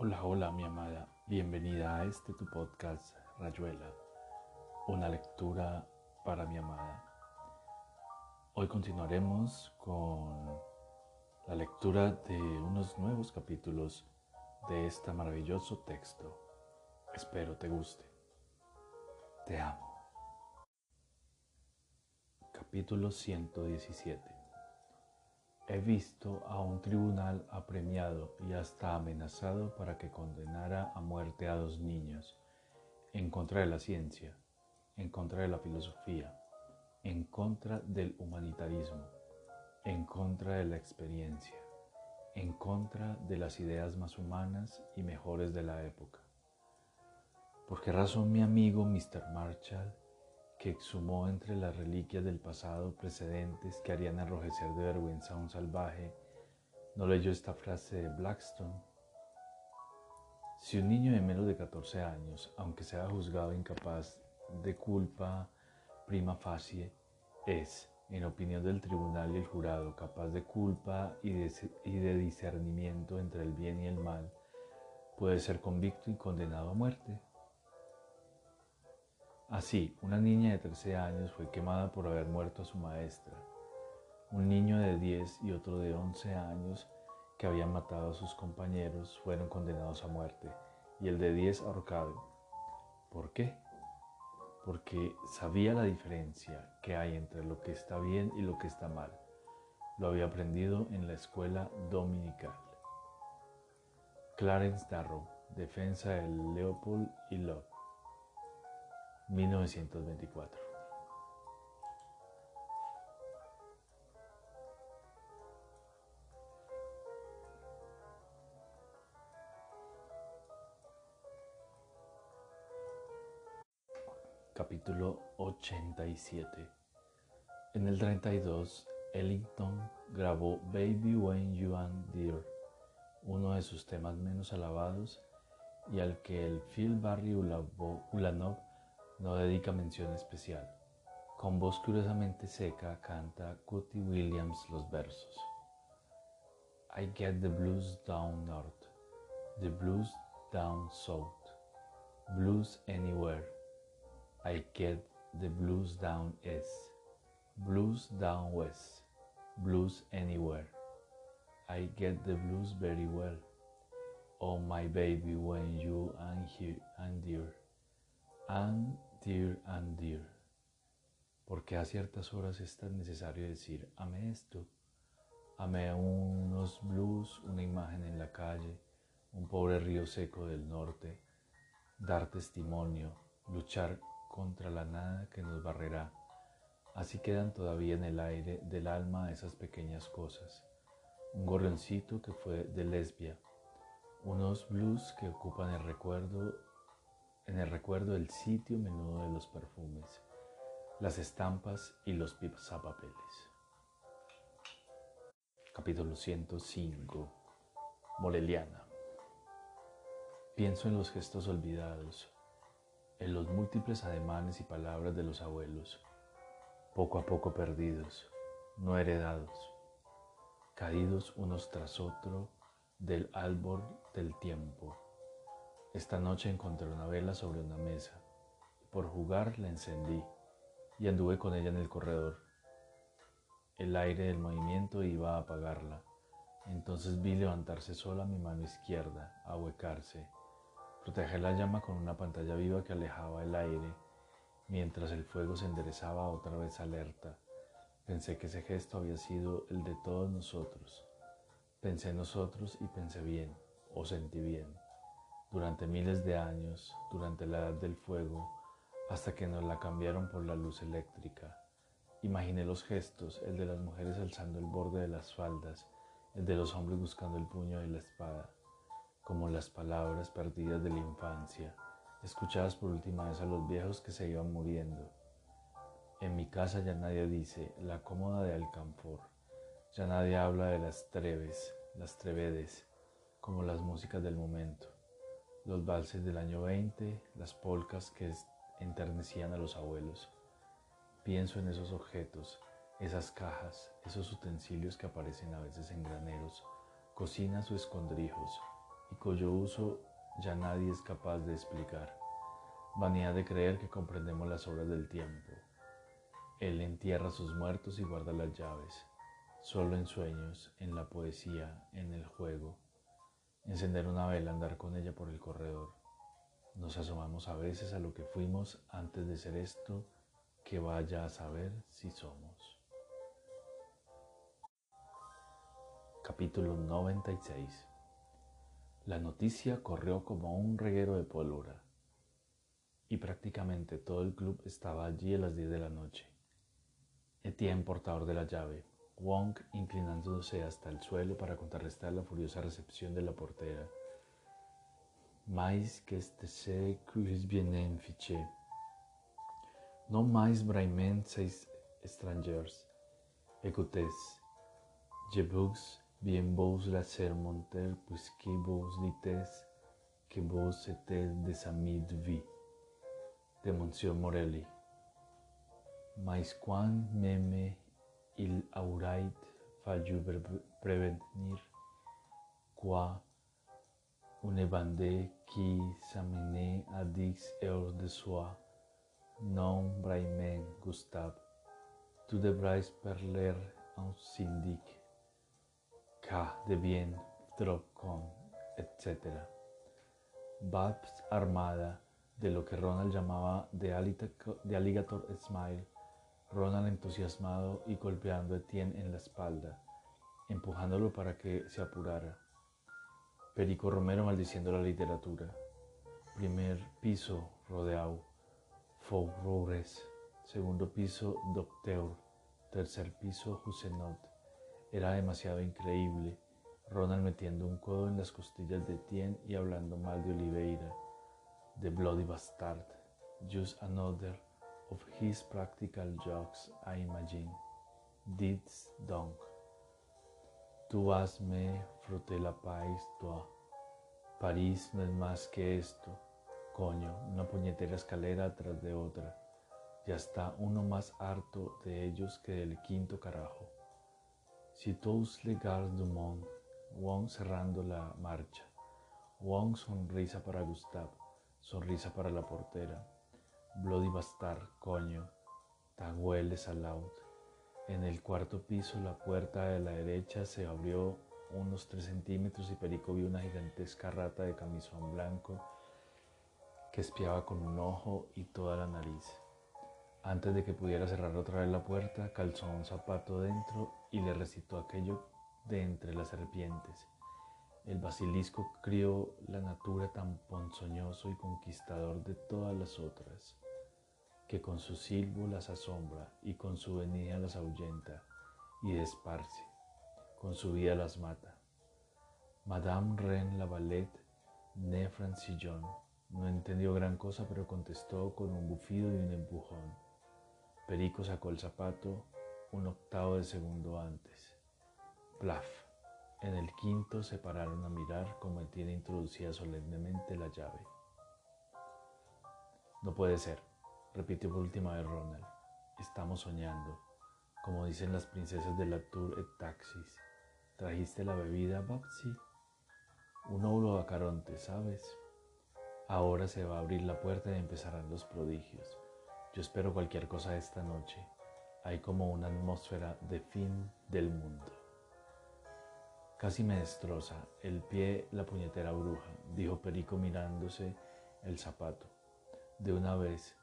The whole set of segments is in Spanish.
Hola, hola mi amada, bienvenida a este tu podcast Rayuela, una lectura para mi amada. Hoy continuaremos con la lectura de unos nuevos capítulos de este maravilloso texto. Espero te guste. Te amo. Capítulo 117 He visto a un tribunal apremiado y hasta amenazado para que condenara a muerte a dos niños, en contra de la ciencia, en contra de la filosofía, en contra del humanitarismo, en contra de la experiencia, en contra de las ideas más humanas y mejores de la época. ¿Por qué razón mi amigo Mr. Marshall que exhumó entre las reliquias del pasado precedentes que harían enrojecer de vergüenza a un salvaje, no leyó esta frase de Blackstone. Si un niño de menos de 14 años, aunque sea juzgado incapaz de culpa prima facie, es, en opinión del tribunal y el jurado, capaz de culpa y de, y de discernimiento entre el bien y el mal, puede ser convicto y condenado a muerte. Así, una niña de 13 años fue quemada por haber muerto a su maestra. Un niño de 10 y otro de 11 años que habían matado a sus compañeros fueron condenados a muerte y el de 10 ahorcado. ¿Por qué? Porque sabía la diferencia que hay entre lo que está bien y lo que está mal. Lo había aprendido en la escuela dominical. Clarence Darrow, Defensa de Leopold y Love. 1924. Capítulo 87 En el 32, Ellington grabó Baby When You Dear, uno de sus temas menos alabados y al que el Phil Barry Ulanov no dedica mención especial. Con voz curiosamente seca canta Cutty Williams los versos. I get the blues down north, the blues down south, blues anywhere. I get the blues down east, blues down west, blues anywhere. I get the blues very well. Oh my baby, when you and here and dear, and dear and dear, porque a ciertas horas es tan necesario decir, ame esto, ame unos blues, una imagen en la calle, un pobre río seco del norte, dar testimonio, luchar contra la nada que nos barrerá. Así quedan todavía en el aire del alma esas pequeñas cosas. Un gorroncito que fue de lesbia, unos blues que ocupan el recuerdo en el recuerdo del sitio menudo de los perfumes, las estampas y los papeles. Capítulo 105 Moreliana. Pienso en los gestos olvidados, en los múltiples ademanes y palabras de los abuelos, poco a poco perdidos, no heredados, caídos unos tras otro del árbol del tiempo esta noche encontré una vela sobre una mesa. Por jugar la encendí y anduve con ella en el corredor. El aire del movimiento iba a apagarla. Entonces vi levantarse sola mi mano izquierda, ahuecarse. Protegí la llama con una pantalla viva que alejaba el aire, mientras el fuego se enderezaba otra vez alerta. Pensé que ese gesto había sido el de todos nosotros. Pensé en nosotros y pensé bien, o sentí bien durante miles de años, durante la edad del fuego, hasta que nos la cambiaron por la luz eléctrica. Imaginé los gestos, el de las mujeres alzando el borde de las faldas, el de los hombres buscando el puño de la espada, como las palabras perdidas de la infancia, escuchadas por última vez a los viejos que se iban muriendo. En mi casa ya nadie dice la cómoda de Alcanfor, ya nadie habla de las treves, las trevedes, como las músicas del momento los valses del año 20, las polcas que enternecían a los abuelos. Pienso en esos objetos, esas cajas, esos utensilios que aparecen a veces en graneros, cocinas o escondrijos, y cuyo uso ya nadie es capaz de explicar. Vanidad de creer que comprendemos las obras del tiempo. Él entierra sus muertos y guarda las llaves, solo en sueños, en la poesía, en el juego. Encender una vela, andar con ella por el corredor. Nos asomamos a veces a lo que fuimos antes de ser esto que vaya a saber si somos. Capítulo 96 La noticia corrió como un reguero de pólvora y prácticamente todo el club estaba allí a las 10 de la noche. Etienne, portador de la llave, Wong inclinándose hasta el suelo para contrarrestar la furiosa recepción de la portera. Mais que este se bien fiché. No mais braiment seis étrangers. Écoutez, je vous bien vos la sermonter puisque vos dites que vos étiez des amis de vie de Monsieur Morelli. Mais quan meme il aurait fallu prevenir quoi une bande qui s'amenait à dix heures de soir, non vraiment Gustave. Tu devrais parler un syndic, cas de bien trop con, etc. Babs armada de lo que Ronald llamaba de, Alligator Smile, Ronald entusiasmado y golpeando a Etienne en la espalda, empujándolo para que se apurara. Perico Romero maldiciendo la literatura. Primer piso, Rodeau. Faubourgs. Segundo piso, Docteur. Tercer piso, Husenot. Era demasiado increíble. Ronald metiendo un codo en las costillas de Etienne y hablando mal de Oliveira The Bloody Bastard, just another of his practical jokes, I imagine. Did's donc. Tú vas me froté la país toi. París no es más que esto. Coño, una puñetera escalera tras de otra. Ya está uno más harto de ellos que del quinto carajo. Si tous les gardes du monde, Wong cerrando la marcha. Wong sonrisa para Gustave. Sonrisa para la portera. Bloody Bastard, coño. Taguele Salaud. En el cuarto piso la puerta de la derecha se abrió unos tres centímetros y Perico vio una gigantesca rata de camisón blanco que espiaba con un ojo y toda la nariz. Antes de que pudiera cerrar otra vez la puerta, calzó un zapato dentro y le recitó aquello de entre las serpientes. El basilisco crió la natura tan ponzoñoso y conquistador de todas las otras, que con su silbo las asombra y con su venida las ahuyenta y desparce, con su vida las mata. Madame Reine Lavalette, ne Francillon, no entendió gran cosa, pero contestó con un bufido y un empujón. Perico sacó el zapato un octavo de segundo antes. Plaf. En el quinto se pararon a mirar como tiene introducida solemnemente la llave. No puede ser, repitió por última vez Ronald. Estamos soñando, como dicen las princesas de la Tour et Taxis. ¿Trajiste la bebida, Babsy? Un óvulo Caronte, ¿sabes? Ahora se va a abrir la puerta y empezarán los prodigios. Yo espero cualquier cosa esta noche. Hay como una atmósfera de fin del mundo. Casi me destroza el pie la puñetera bruja, dijo Perico mirándose el zapato. De una vez,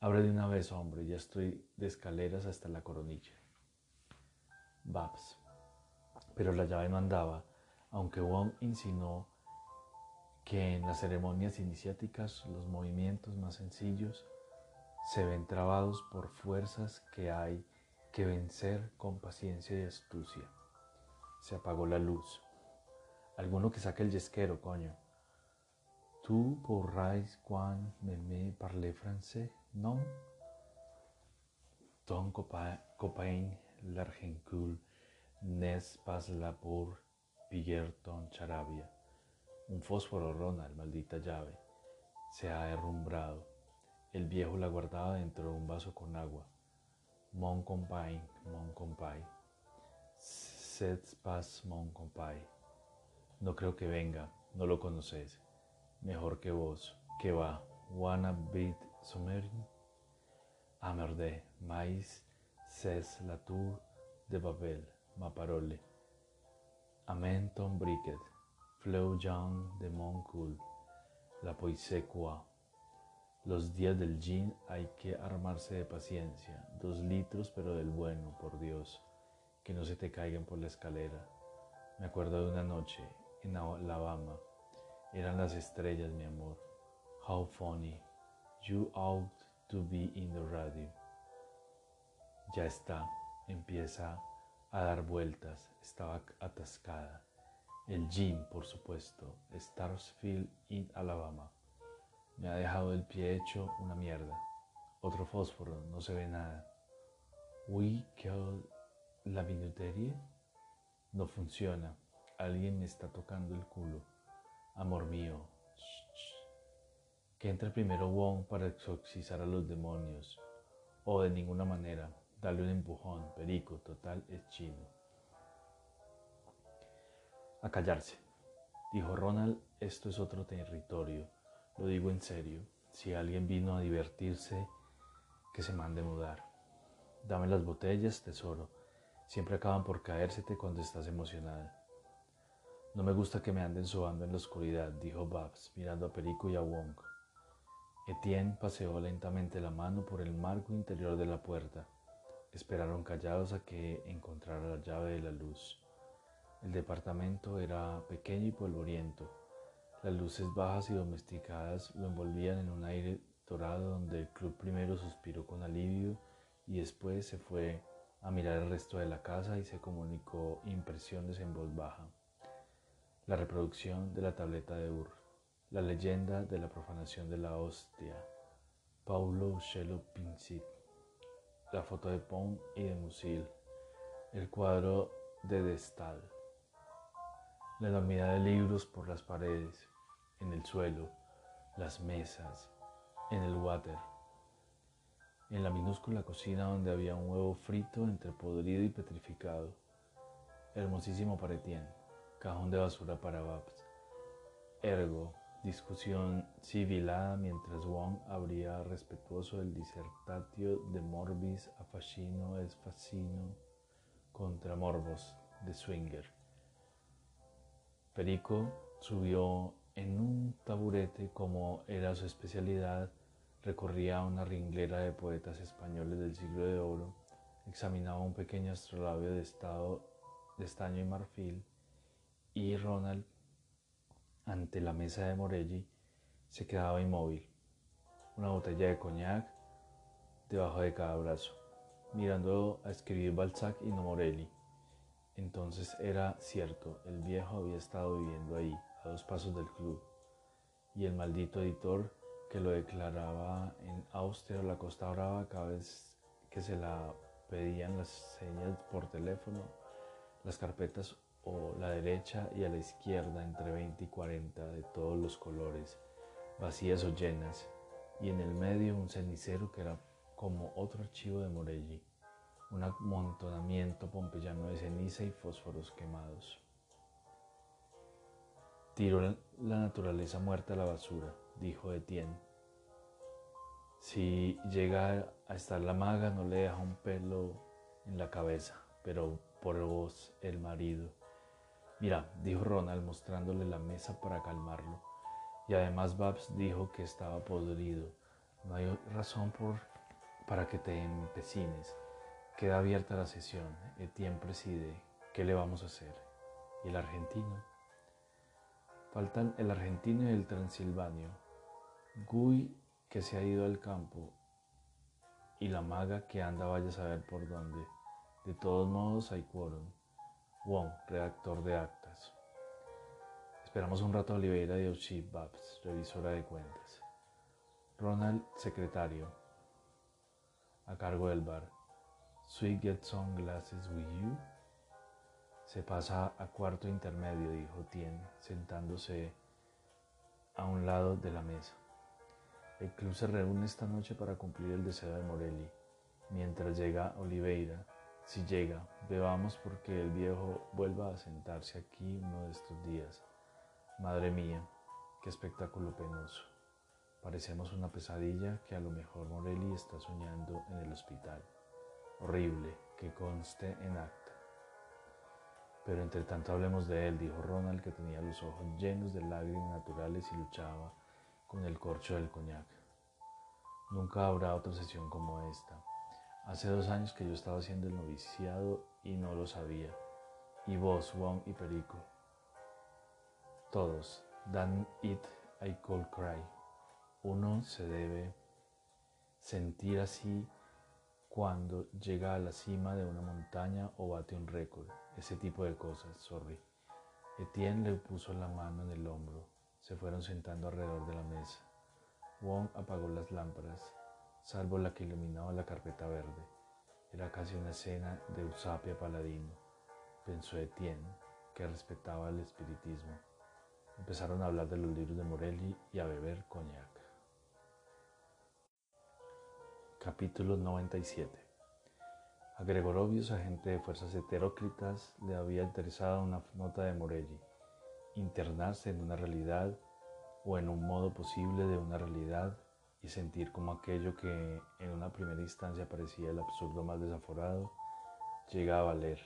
abre de una vez, hombre, ya estoy de escaleras hasta la coronilla. Babs. Pero la llave no andaba, aunque Wong insinuó que en las ceremonias iniciáticas los movimientos más sencillos se ven trabados por fuerzas que hay que vencer con paciencia y astucia. Se apagó la luz. Alguno que saque el yesquero, coño. ¿Tú pourrais quand me parler français, non? Ton copain, l'argencul, n'est pas là pour piller ton charabia. Un fósforo, Ronald, maldita llave. Se ha herrumbrado. El viejo la guardaba dentro de un vaso con agua. Mon compagne, mon compagne. Seth Paz Mon No creo que venga. no lo conoces. Mejor que vos. Que va. Wanna beat Sumerin? Amerde, mais c'est la tour de Babel, ma parole. Amen ton briquet, fleu Jean de Moncoul, la poise. Los días del gin hay que armarse de paciencia, dos litros pero del bueno, por Dios, que no se te caigan por la escalera. Me acuerdo de una noche en Alabama, eran las estrellas, mi amor. How funny, you ought to be in the radio. Ya está, empieza a dar vueltas, estaba atascada. El gym, por supuesto, Starsfield in Alabama. Me ha dejado el pie hecho una mierda. Otro fósforo, no se ve nada. We kill la minutería. No funciona. Alguien me está tocando el culo. Amor mío. Que entre primero Wong para exorcizar a los demonios. O de ninguna manera. Dale un empujón. Perico, total, es chino. A callarse. Dijo Ronald, esto es otro territorio. Lo digo en serio. Si alguien vino a divertirse, que se mande mudar. Dame las botellas, tesoro. Siempre acaban por caérsete cuando estás emocionada. No me gusta que me anden sobando en la oscuridad, dijo Babs, mirando a Perico y a Wong. Etienne paseó lentamente la mano por el marco interior de la puerta. Esperaron callados a que encontrara la llave de la luz. El departamento era pequeño y polvoriento. Las luces bajas y domesticadas lo envolvían en un aire dorado donde el club primero suspiró con alivio y después se fue a mirar el resto de la casa y se comunicó impresiones en voz baja. La reproducción de la tableta de Ur, la leyenda de la profanación de la hostia, Paulo Uccello Pincit, la foto de Pont y de Musil, el cuadro de Destal, la enormidad de libros por las paredes, en el suelo, las mesas, en el water, en la minúscula cocina donde había un huevo frito entre podrido y petrificado, hermosísimo para Etienne, cajón de basura para Babs, ergo, discusión civilada mientras Wong abría respetuoso el disertatio de morbis a fascino es fascino contra morbos de Swinger. Perico subió en un taburete, como era su especialidad, recorría una ringlera de poetas españoles del siglo de oro, examinaba un pequeño astrolabio de, estado, de estaño y marfil, y Ronald, ante la mesa de Morelli, se quedaba inmóvil, una botella de coñac debajo de cada brazo, mirando a escribir Balzac y no Morelli. Entonces era cierto, el viejo había estado viviendo ahí, a dos pasos del club, y el maldito editor que lo declaraba en Austria la Costa Brava cada vez que se la pedían las señas por teléfono, las carpetas o la derecha y a la izquierda entre 20 y 40 de todos los colores, vacías o llenas, y en el medio un cenicero que era como otro archivo de Morelli, un amontonamiento pompeyano de ceniza y fósforos quemados. Tiró la naturaleza muerta a la basura, dijo Etienne. Si llega a estar la maga, no le deja un pelo en la cabeza, pero por vos, el marido. Mira, dijo Ronald mostrándole la mesa para calmarlo. Y además Babs dijo que estaba podrido. No hay razón por, para que te empecines. Queda abierta la sesión. Etienne preside. ¿Qué le vamos a hacer? ¿Y el argentino? Faltan el argentino y el transilvanio. Guy que se ha ido al campo y la maga que anda vaya a saber por dónde. De todos modos hay quórum. Wong, redactor de actas. Esperamos un rato a Oliveira de Oshie Babs, revisora de cuentas. Ronald, secretario, a cargo del bar. Sweet get some glasses with you. Se pasa a cuarto intermedio, dijo Tien, sentándose a un lado de la mesa. El club se reúne esta noche para cumplir el deseo de Morelli. Mientras llega Oliveira, si llega, bebamos porque el viejo vuelva a sentarse aquí uno de estos días. Madre mía, qué espectáculo penoso. Parecemos una pesadilla que a lo mejor Morelli está soñando en el hospital. Horrible, que conste en acta. Pero entre tanto hablemos de él, dijo Ronald, que tenía los ojos llenos de lágrimas naturales y luchaba con el corcho del coñac. Nunca habrá otra sesión como esta. Hace dos años que yo estaba haciendo el noviciado y no lo sabía. Y vos, Wong y Perico. Todos. Dan it, I call cry. Uno se debe sentir así cuando llega a la cima de una montaña o bate un récord. Ese tipo de cosas, sorry. Etienne le puso la mano en el hombro. Se fueron sentando alrededor de la mesa. Wong apagó las lámparas, salvo la que iluminaba la carpeta verde. Era casi una escena de Usapia Paladino, pensó Etienne, que respetaba el espiritismo. Empezaron a hablar de los libros de Morelli y a beber coñac. Capítulo 97 A Gregorovius, agente de fuerzas heteróclitas, le había interesado una nota de Morelli, internarse en una realidad o en un modo posible de una realidad y sentir como aquello que en una primera instancia parecía el absurdo más desaforado, llega a valer,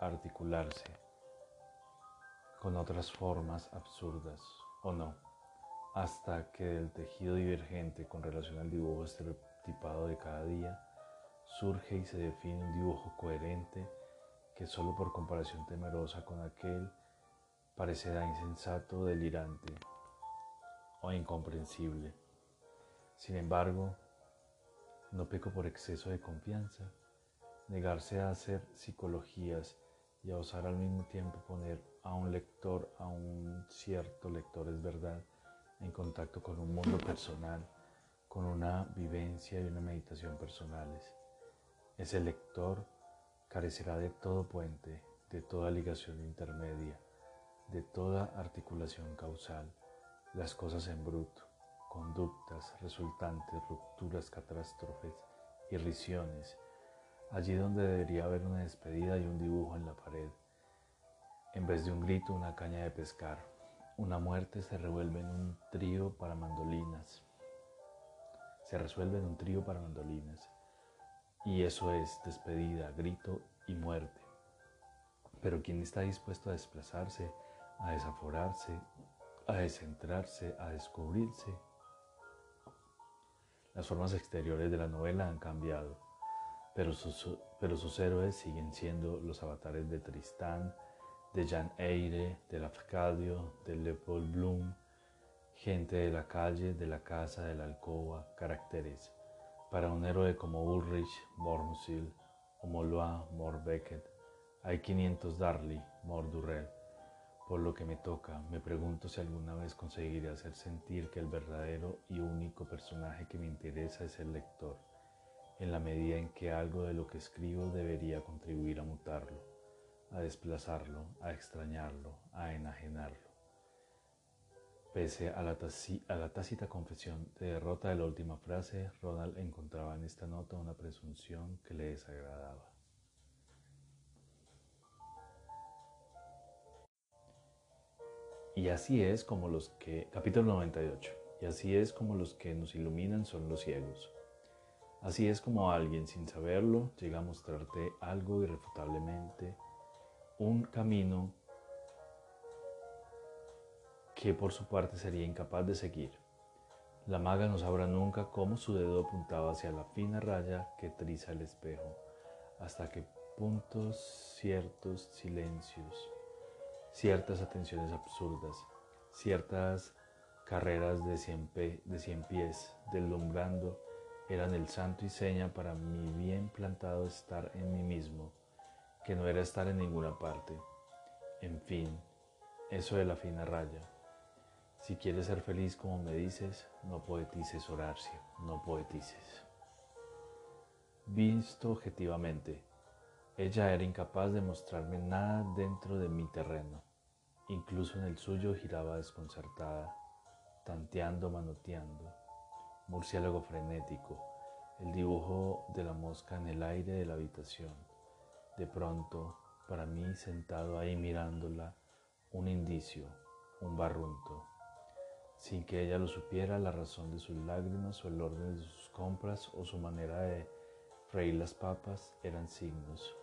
a articularse con otras formas absurdas, o no, hasta que del tejido divergente con relación al dibujo estereotipado de cada día, surge y se define un dibujo coherente que solo por comparación temerosa con aquel parecerá insensato, delirante, o incomprensible. Sin embargo, no peco por exceso de confianza. Negarse a hacer psicologías y a osar al mismo tiempo poner a un lector, a un cierto lector es verdad, en contacto con un mundo personal, con una vivencia y una meditación personales. Ese lector carecerá de todo puente, de toda ligación intermedia, de toda articulación causal las cosas en bruto, conductas, resultantes, rupturas, catástrofes, irrisiones, allí donde debería haber una despedida y un dibujo en la pared. En vez de un grito, una caña de pescar. Una muerte se revuelve en un trío para mandolinas. Se resuelve en un trío para mandolinas. Y eso es despedida, grito y muerte. Pero ¿quién está dispuesto a desplazarse, a desaforarse, a descentrarse, a descubrirse. Las formas exteriores de la novela han cambiado, pero sus, pero sus héroes siguen siendo los avatares de Tristán, de Jan Eyre, de Lafcadio, de Leopold Bloom, gente de la calle, de la casa, de la alcoba, caracteres. Para un héroe como Ulrich, Mormusil o Molois, Morbecket, hay 500 Darly, Mordurrell por lo que me toca, me pregunto si alguna vez conseguiré hacer sentir que el verdadero y único personaje que me interesa es el lector, en la medida en que algo de lo que escribo debería contribuir a mutarlo, a desplazarlo, a extrañarlo, a enajenarlo. Pese a la, a la, tácita confesión de derrota de la última frase, Ronald encontraba en esta nota una presunción que le desagradaba. Y así es como los que, capítulo 98, y así es como los que nos iluminan son los ciegos. Así es como alguien sin saberlo llega a mostrarte algo irrefutablemente, un camino que por su parte sería incapaz de seguir. La maga no sabrá nunca cómo su dedo apuntaba hacia la fina raya que triza el espejo, hasta que puntos ciertos silencios ciertas atenciones absurdas, ciertas carreras de cien, de pies, deslumbrando, eran el santo y seña para mi bien plantado estar en mí mismo, que no era estar en ninguna parte. En fin, eso de la fina raya. Si quieres ser feliz como me dices, no poetices Horacio, no poetices. Visto objetivamente, ella era incapaz de mostrarme nada dentro de mi terreno. Incluso en el suyo giraba desconcertada, tanteando, manoteando. Murciélago frenético, el dibujo de la mosca en el aire de la habitación. De pronto, para mí, sentado ahí mirándola, un indicio, un barrunto. Sin que ella lo supiera, la razón de sus lágrimas o el orden de sus compras o su manera de freír las papas eran signos.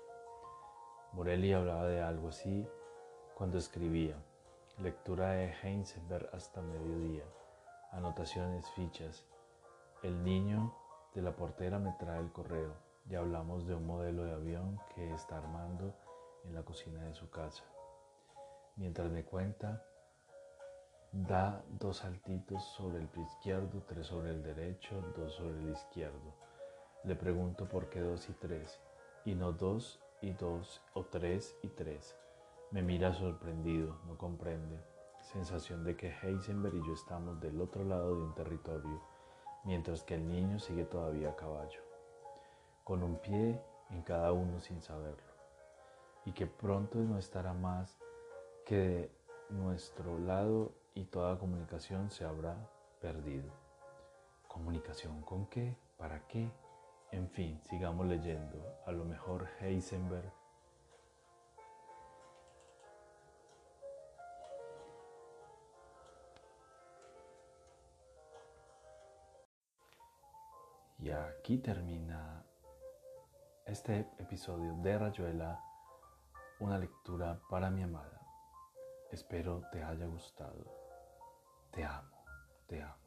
Morelli hablaba de algo así cuando escribía. Lectura de Heisenberg hasta mediodía. Anotaciones, fichas. El niño de la portera me trae el correo. Ya hablamos de un modelo de avión que está armando en la cocina de su casa. Mientras me cuenta, da dos saltitos sobre el pie izquierdo, tres sobre el derecho, dos sobre el izquierdo. Le pregunto por qué dos y tres, y no dos y dos o tres y tres. Me mira sorprendido, no comprende. Sensación de que Heisenberg y yo estamos del otro lado de un territorio, mientras que el niño sigue todavía a caballo, con un pie en cada uno sin saberlo, y que pronto no estará más que de nuestro lado y toda comunicación se habrá perdido. ¿Comunicación con qué? ¿Para qué? En fin, sigamos leyendo. A lo mejor Heisenberg Y aquí termina este episodio de Rayuela, una lectura para mi amada. Espero te haya gustado. Te amo, te amo.